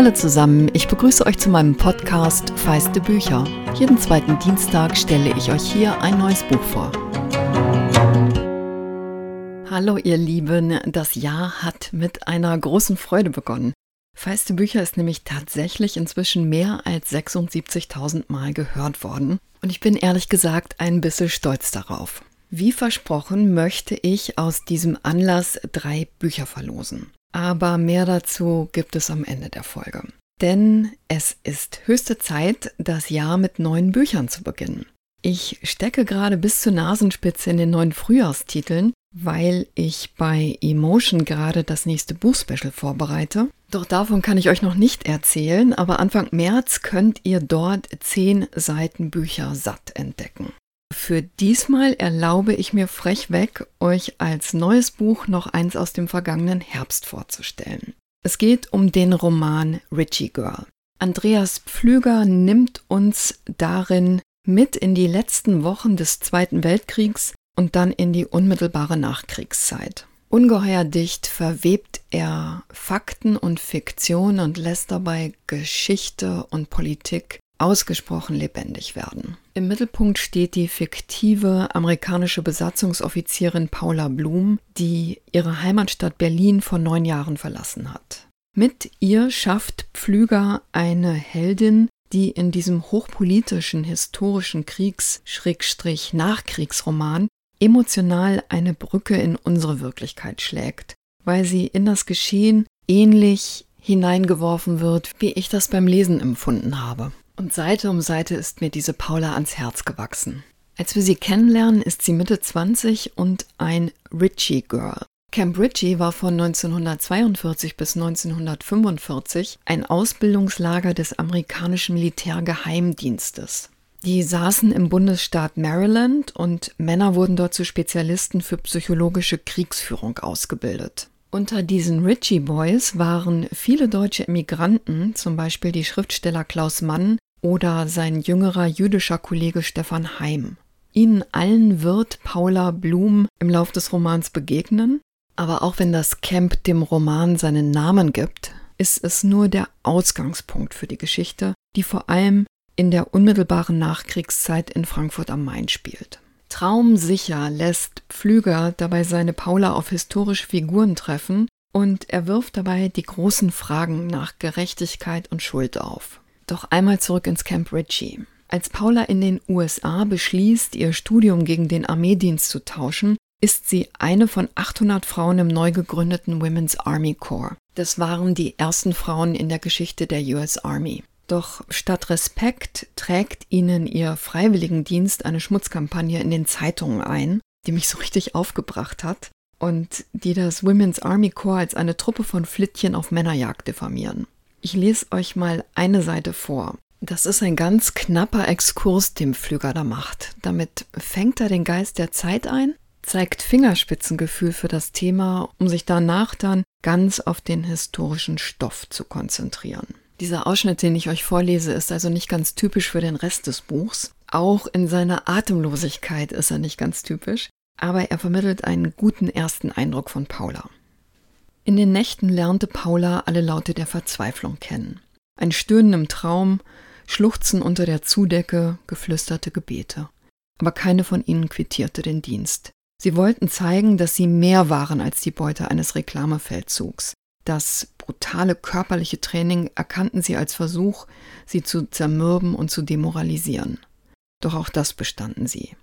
Hallo zusammen, ich begrüße euch zu meinem Podcast Feiste Bücher. Jeden zweiten Dienstag stelle ich euch hier ein neues Buch vor. Hallo ihr Lieben, das Jahr hat mit einer großen Freude begonnen. Feiste Bücher ist nämlich tatsächlich inzwischen mehr als 76.000 Mal gehört worden und ich bin ehrlich gesagt ein bisschen stolz darauf. Wie versprochen möchte ich aus diesem Anlass drei Bücher verlosen. Aber mehr dazu gibt es am Ende der Folge. Denn es ist höchste Zeit, das Jahr mit neuen Büchern zu beginnen. Ich stecke gerade bis zur Nasenspitze in den neuen Frühjahrstiteln, weil ich bei Emotion gerade das nächste Buchspecial vorbereite. Doch davon kann ich euch noch nicht erzählen, aber Anfang März könnt ihr dort zehn Seiten Bücher satt entdecken. Für diesmal erlaube ich mir frechweg, euch als neues Buch noch eins aus dem vergangenen Herbst vorzustellen. Es geht um den Roman Richie Girl. Andreas Pflüger nimmt uns darin mit in die letzten Wochen des Zweiten Weltkriegs und dann in die unmittelbare Nachkriegszeit. Ungeheuer dicht verwebt er Fakten und Fiktion und lässt dabei Geschichte und Politik ausgesprochen lebendig werden. Im Mittelpunkt steht die fiktive amerikanische Besatzungsoffizierin Paula Blum, die ihre Heimatstadt Berlin vor neun Jahren verlassen hat. Mit ihr schafft Pflüger eine Heldin, die in diesem hochpolitischen historischen Kriegs-Nachkriegsroman emotional eine Brücke in unsere Wirklichkeit schlägt, weil sie in das Geschehen ähnlich hineingeworfen wird, wie ich das beim Lesen empfunden habe. Und Seite um Seite ist mir diese Paula ans Herz gewachsen. Als wir sie kennenlernen, ist sie Mitte 20 und ein Ritchie Girl. Camp Ritchie war von 1942 bis 1945 ein Ausbildungslager des amerikanischen Militärgeheimdienstes. Die saßen im Bundesstaat Maryland und Männer wurden dort zu Spezialisten für psychologische Kriegsführung ausgebildet. Unter diesen Ritchie Boys waren viele deutsche Emigranten, zum Beispiel die Schriftsteller Klaus Mann oder sein jüngerer jüdischer Kollege Stefan Heim. Ihnen allen wird Paula Blum im Lauf des Romans begegnen, aber auch wenn das Camp dem Roman seinen Namen gibt, ist es nur der Ausgangspunkt für die Geschichte, die vor allem in der unmittelbaren Nachkriegszeit in Frankfurt am Main spielt. Traumsicher lässt Pflüger dabei seine Paula auf historische Figuren treffen und er wirft dabei die großen Fragen nach Gerechtigkeit und Schuld auf. Doch einmal zurück ins Camp Ritchie. Als Paula in den USA beschließt, ihr Studium gegen den Armeedienst zu tauschen, ist sie eine von 800 Frauen im neu gegründeten Women's Army Corps. Das waren die ersten Frauen in der Geschichte der US Army. Doch statt Respekt trägt ihnen ihr Freiwilligendienst eine Schmutzkampagne in den Zeitungen ein, die mich so richtig aufgebracht hat und die das Women's Army Corps als eine Truppe von Flittchen auf Männerjagd diffamieren. Ich lese euch mal eine Seite vor. Das ist ein ganz knapper Exkurs, den Pflüger da macht. Damit fängt er den Geist der Zeit ein, zeigt Fingerspitzengefühl für das Thema, um sich danach dann ganz auf den historischen Stoff zu konzentrieren. Dieser Ausschnitt, den ich euch vorlese, ist also nicht ganz typisch für den Rest des Buchs. Auch in seiner Atemlosigkeit ist er nicht ganz typisch, aber er vermittelt einen guten ersten Eindruck von Paula. In den Nächten lernte Paula alle Laute der Verzweiflung kennen. Ein Stöhnen im Traum, Schluchzen unter der Zudecke, geflüsterte Gebete. Aber keine von ihnen quittierte den Dienst. Sie wollten zeigen, dass sie mehr waren als die Beute eines Reklamefeldzugs. Das brutale körperliche Training erkannten sie als Versuch, sie zu zermürben und zu demoralisieren. Doch auch das bestanden sie.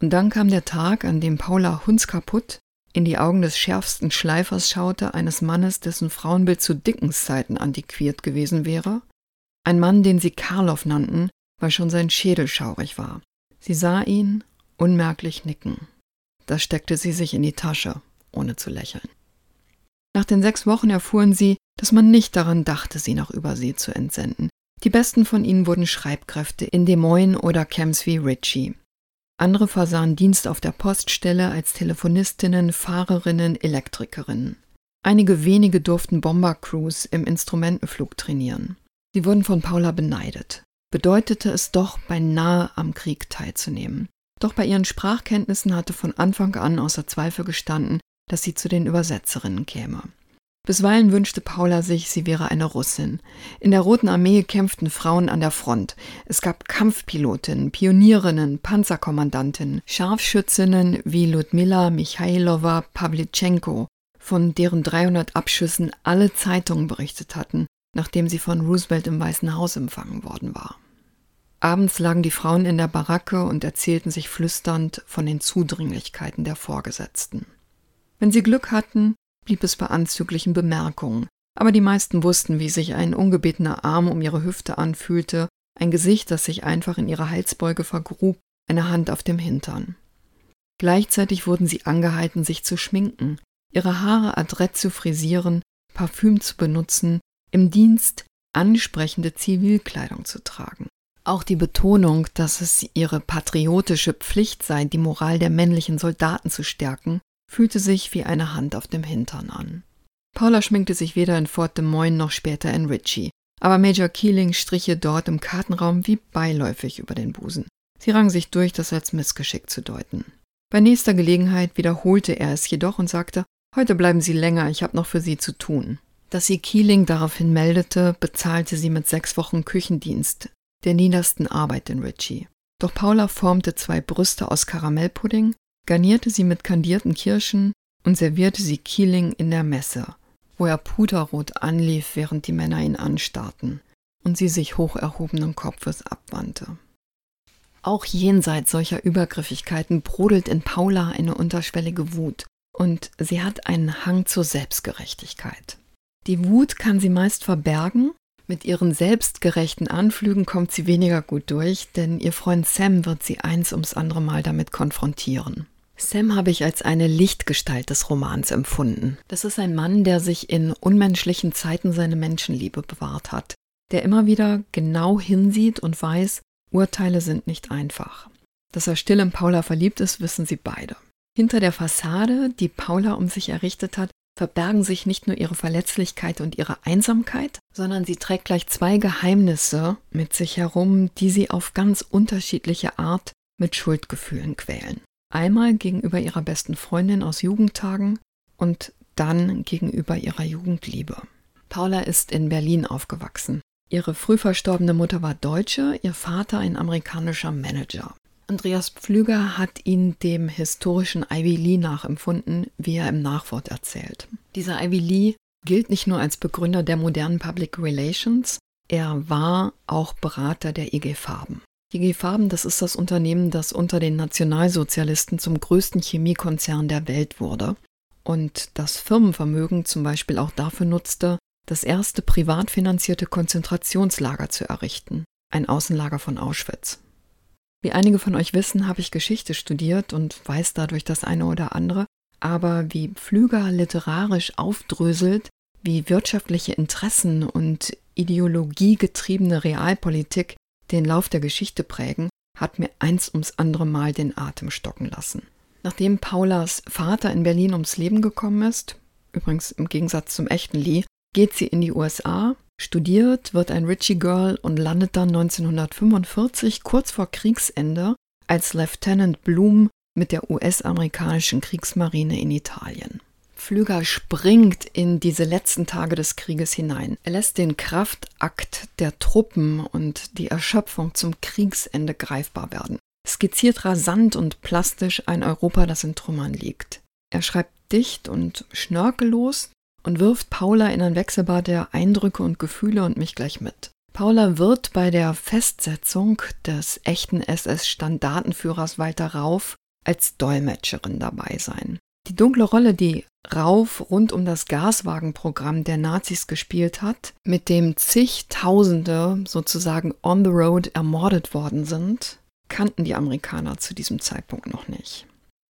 Und dann kam der Tag, an dem Paula hundskaputt in die Augen des schärfsten Schleifers schaute, eines Mannes, dessen Frauenbild zu Dickens Zeiten antiquiert gewesen wäre, ein Mann, den sie Karloff nannten, weil schon sein Schädel schaurig war. Sie sah ihn unmerklich nicken. Da steckte sie sich in die Tasche, ohne zu lächeln. Nach den sechs Wochen erfuhren sie, dass man nicht daran dachte, sie nach Übersee zu entsenden. Die besten von ihnen wurden Schreibkräfte in Des Moines oder Camps wie Ritchie. Andere versahen Dienst auf der Poststelle als Telefonistinnen, Fahrerinnen, Elektrikerinnen. Einige wenige durften Bombercrews im Instrumentenflug trainieren. Sie wurden von Paula beneidet. Bedeutete es doch, beinahe am Krieg teilzunehmen. Doch bei ihren Sprachkenntnissen hatte von Anfang an außer Zweifel gestanden, dass sie zu den Übersetzerinnen käme. Bisweilen wünschte Paula sich, sie wäre eine Russin. In der Roten Armee kämpften Frauen an der Front. Es gab Kampfpilotinnen, Pionierinnen, Panzerkommandantinnen, Scharfschützinnen wie Ludmila Michailova Pawlitschenko, von deren 300 Abschüssen alle Zeitungen berichtet hatten, nachdem sie von Roosevelt im Weißen Haus empfangen worden war. Abends lagen die Frauen in der Baracke und erzählten sich flüsternd von den Zudringlichkeiten der Vorgesetzten. Wenn sie Glück hatten, blieb es bei anzüglichen Bemerkungen, aber die meisten wussten, wie sich ein ungebetener Arm um ihre Hüfte anfühlte, ein Gesicht, das sich einfach in ihre Halsbeuge vergrub, eine Hand auf dem Hintern. Gleichzeitig wurden sie angehalten, sich zu schminken, ihre Haare adrett zu frisieren, Parfüm zu benutzen, im Dienst ansprechende Zivilkleidung zu tragen. Auch die Betonung, dass es ihre patriotische Pflicht sei, die Moral der männlichen Soldaten zu stärken, fühlte sich wie eine Hand auf dem Hintern an. Paula schminkte sich weder in Fort Des Moines noch später in Ritchie, aber Major Keeling strich ihr dort im Kartenraum wie beiläufig über den Busen. Sie rang sich durch, das als Missgeschick zu deuten. Bei nächster Gelegenheit wiederholte er es jedoch und sagte, heute bleiben Sie länger, ich habe noch für Sie zu tun. Dass sie Keeling daraufhin meldete, bezahlte sie mit sechs Wochen Küchendienst, der niedersten Arbeit in Ritchie. Doch Paula formte zwei Brüste aus Karamellpudding, garnierte sie mit kandierten Kirschen und servierte sie Keeling in der Messe, wo er puderrot anlief, während die Männer ihn anstarrten und sie sich hoch erhobenen Kopfes abwandte. Auch jenseits solcher Übergriffigkeiten brodelt in Paula eine unterschwellige Wut und sie hat einen Hang zur Selbstgerechtigkeit. Die Wut kann sie meist verbergen, mit ihren selbstgerechten Anflügen kommt sie weniger gut durch, denn ihr Freund Sam wird sie eins ums andere Mal damit konfrontieren. Sam habe ich als eine Lichtgestalt des Romans empfunden. Das ist ein Mann, der sich in unmenschlichen Zeiten seine Menschenliebe bewahrt hat, der immer wieder genau hinsieht und weiß, Urteile sind nicht einfach. Dass er still in Paula verliebt ist, wissen sie beide. Hinter der Fassade, die Paula um sich errichtet hat, verbergen sich nicht nur ihre Verletzlichkeit und ihre Einsamkeit, sondern sie trägt gleich zwei Geheimnisse mit sich herum, die sie auf ganz unterschiedliche Art mit Schuldgefühlen quälen. Einmal gegenüber ihrer besten Freundin aus Jugendtagen und dann gegenüber ihrer Jugendliebe. Paula ist in Berlin aufgewachsen. Ihre früh verstorbene Mutter war Deutsche, ihr Vater ein amerikanischer Manager. Andreas Pflüger hat ihn dem historischen Ivy Lee nachempfunden, wie er im Nachwort erzählt. Dieser Ivy Lee gilt nicht nur als Begründer der modernen Public Relations, er war auch Berater der IG Farben. IG Farben, das ist das Unternehmen, das unter den Nationalsozialisten zum größten Chemiekonzern der Welt wurde und das Firmenvermögen zum Beispiel auch dafür nutzte, das erste privat finanzierte Konzentrationslager zu errichten, ein Außenlager von Auschwitz. Wie einige von euch wissen, habe ich Geschichte studiert und weiß dadurch das eine oder andere, aber wie Pflüger literarisch aufdröselt, wie wirtschaftliche Interessen und ideologiegetriebene Realpolitik den Lauf der Geschichte prägen, hat mir eins ums andere Mal den Atem stocken lassen. Nachdem Paulas Vater in Berlin ums Leben gekommen ist, übrigens im Gegensatz zum echten Lee, geht sie in die USA, studiert, wird ein Ritchie Girl und landet dann 1945 kurz vor Kriegsende als Lieutenant Bloom mit der US-amerikanischen Kriegsmarine in Italien. Pflüger springt in diese letzten Tage des Krieges hinein. Er lässt den Kraftakt der Truppen und die Erschöpfung zum Kriegsende greifbar werden. Skizziert rasant und plastisch ein Europa, das in Trümmern liegt. Er schreibt dicht und schnörkellos und wirft Paula in ein Wechselbad der Eindrücke und Gefühle und mich gleich mit. Paula wird bei der Festsetzung des echten SS-Standartenführers Walter Rauf als Dolmetscherin dabei sein. Die dunkle Rolle, die Rauf rund um das Gaswagenprogramm der Nazis gespielt hat, mit dem zigtausende sozusagen on the road ermordet worden sind, kannten die Amerikaner zu diesem Zeitpunkt noch nicht.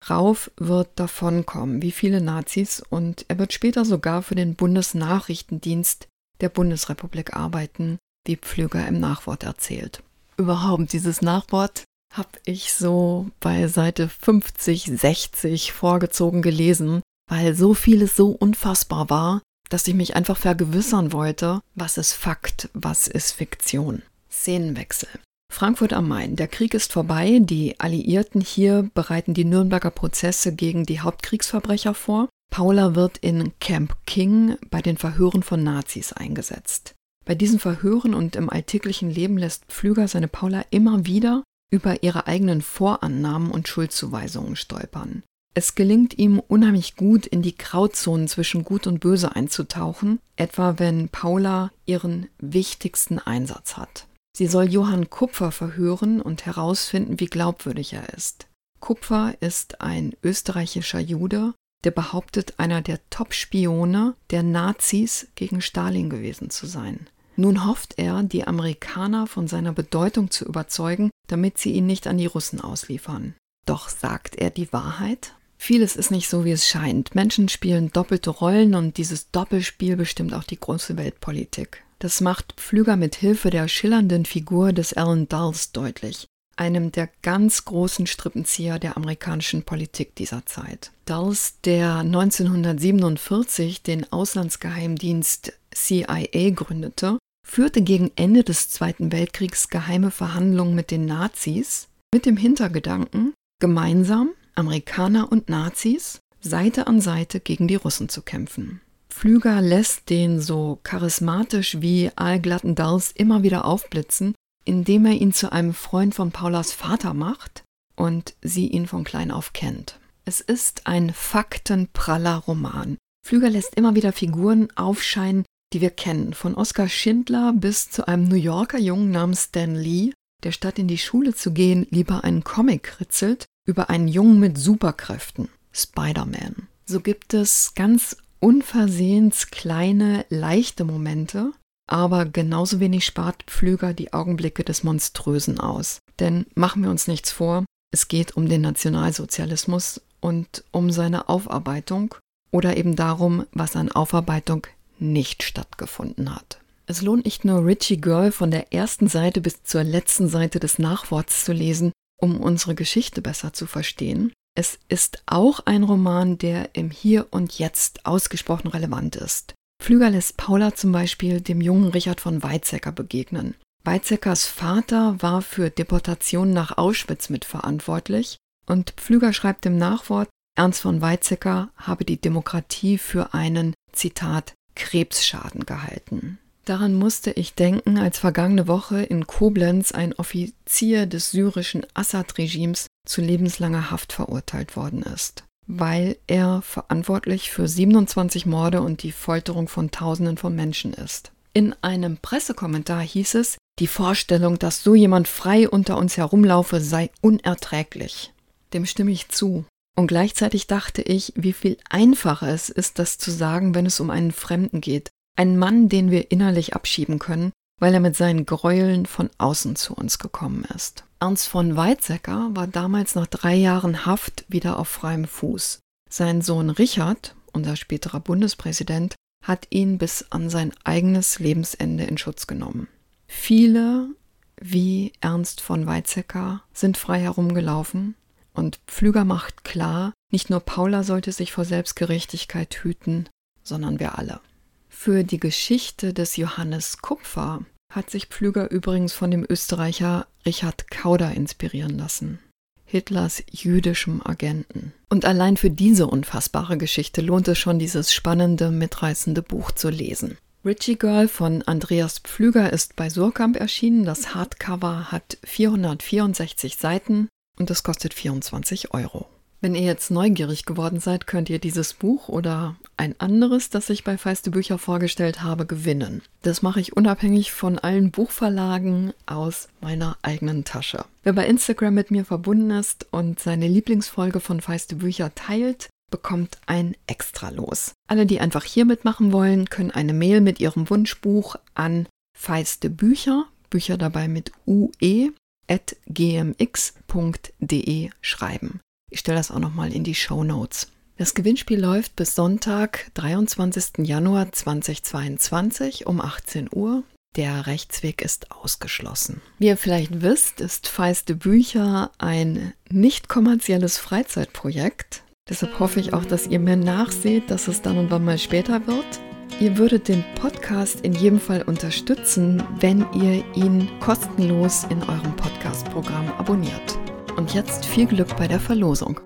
Rauf wird davonkommen, wie viele Nazis, und er wird später sogar für den Bundesnachrichtendienst der Bundesrepublik arbeiten, wie Pflüger im Nachwort erzählt. Überhaupt dieses Nachwort habe ich so bei Seite 50, 60 vorgezogen gelesen, weil so vieles so unfassbar war, dass ich mich einfach vergewissern wollte, was ist Fakt, was ist Fiktion. Szenenwechsel. Frankfurt am Main. Der Krieg ist vorbei. Die Alliierten hier bereiten die Nürnberger Prozesse gegen die Hauptkriegsverbrecher vor. Paula wird in Camp King bei den Verhören von Nazis eingesetzt. Bei diesen Verhören und im alltäglichen Leben lässt Pflüger seine Paula immer wieder über ihre eigenen Vorannahmen und Schuldzuweisungen stolpern. Es gelingt ihm unheimlich gut, in die Grauzonen zwischen Gut und Böse einzutauchen, etwa wenn Paula ihren wichtigsten Einsatz hat. Sie soll Johann Kupfer verhören und herausfinden, wie glaubwürdig er ist. Kupfer ist ein österreichischer Jude, der behauptet, einer der Top-Spione der Nazis gegen Stalin gewesen zu sein. Nun hofft er, die Amerikaner von seiner Bedeutung zu überzeugen, damit sie ihn nicht an die Russen ausliefern. Doch sagt er die Wahrheit? Vieles ist nicht so, wie es scheint. Menschen spielen doppelte Rollen und dieses Doppelspiel bestimmt auch die große Weltpolitik. Das macht Pflüger mit Hilfe der schillernden Figur des Alan Dulles deutlich, einem der ganz großen Strippenzieher der amerikanischen Politik dieser Zeit. Dulles, der 1947 den Auslandsgeheimdienst CIA gründete, führte gegen Ende des Zweiten Weltkriegs geheime Verhandlungen mit den Nazis mit dem Hintergedanken, gemeinsam Amerikaner und Nazis Seite an Seite gegen die Russen zu kämpfen. Pflüger lässt den so charismatisch wie allglatten Dulles immer wieder aufblitzen, indem er ihn zu einem Freund von Paulas Vater macht und sie ihn von klein auf kennt. Es ist ein faktenpraller Roman. Pflüger lässt immer wieder Figuren aufscheinen, die wir kennen, von Oskar Schindler bis zu einem New Yorker Jungen namens Stan Lee, der statt in die Schule zu gehen lieber einen Comic ritzelt über einen Jungen mit Superkräften, Spider-Man. So gibt es ganz unversehens kleine, leichte Momente, aber genauso wenig spart Pflüger die Augenblicke des Monströsen aus. Denn machen wir uns nichts vor, es geht um den Nationalsozialismus und um seine Aufarbeitung oder eben darum, was an Aufarbeitung nicht stattgefunden hat. Es lohnt nicht nur Richie Girl von der ersten Seite bis zur letzten Seite des Nachworts zu lesen, um unsere Geschichte besser zu verstehen. Es ist auch ein Roman, der im Hier und Jetzt ausgesprochen relevant ist. Pflüger lässt Paula zum Beispiel dem jungen Richard von Weizsäcker begegnen. Weizsäckers Vater war für Deportationen nach Auschwitz mitverantwortlich und Pflüger schreibt im Nachwort, Ernst von Weizsäcker habe die Demokratie für einen, Zitat, Krebsschaden gehalten. Daran musste ich denken, als vergangene Woche in Koblenz ein Offizier des syrischen Assad-Regimes zu lebenslanger Haft verurteilt worden ist, weil er verantwortlich für 27 Morde und die Folterung von Tausenden von Menschen ist. In einem Pressekommentar hieß es, die Vorstellung, dass so jemand frei unter uns herumlaufe, sei unerträglich. Dem stimme ich zu. Und gleichzeitig dachte ich, wie viel einfacher es ist, das zu sagen, wenn es um einen Fremden geht, ein Mann, den wir innerlich abschieben können, weil er mit seinen Gräueln von außen zu uns gekommen ist. Ernst von Weizsäcker war damals nach drei Jahren Haft wieder auf freiem Fuß. Sein Sohn Richard, unser späterer Bundespräsident, hat ihn bis an sein eigenes Lebensende in Schutz genommen. Viele, wie Ernst von Weizsäcker, sind frei herumgelaufen und Pflüger macht klar, nicht nur Paula sollte sich vor Selbstgerechtigkeit hüten, sondern wir alle. Für die Geschichte des Johannes Kupfer hat sich Pflüger übrigens von dem Österreicher Richard Kauder inspirieren lassen. Hitlers jüdischem Agenten. Und allein für diese unfassbare Geschichte lohnt es schon, dieses spannende, mitreißende Buch zu lesen. Richie Girl von Andreas Pflüger ist bei Surkamp erschienen. Das Hardcover hat 464 Seiten und es kostet 24 Euro. Wenn ihr jetzt neugierig geworden seid, könnt ihr dieses Buch oder ein anderes, das ich bei Feiste Bücher vorgestellt habe, gewinnen. Das mache ich unabhängig von allen Buchverlagen aus meiner eigenen Tasche. Wer bei Instagram mit mir verbunden ist und seine Lieblingsfolge von Feiste Bücher teilt, bekommt ein Extra los. Alle, die einfach hier mitmachen wollen, können eine Mail mit ihrem Wunschbuch an Feiste Bücher, Bücher dabei mit ue, at gmx.de schreiben. Ich stelle das auch nochmal in die Show Notes. Das Gewinnspiel läuft bis Sonntag, 23. Januar 2022 um 18 Uhr. Der Rechtsweg ist ausgeschlossen. Wie ihr vielleicht wisst, ist Feiste Bücher ein nicht kommerzielles Freizeitprojekt. Deshalb hoffe ich auch, dass ihr mir nachseht, dass es dann und wann mal später wird. Ihr würdet den Podcast in jedem Fall unterstützen, wenn ihr ihn kostenlos in eurem Podcast-Programm abonniert. Und jetzt viel Glück bei der Verlosung.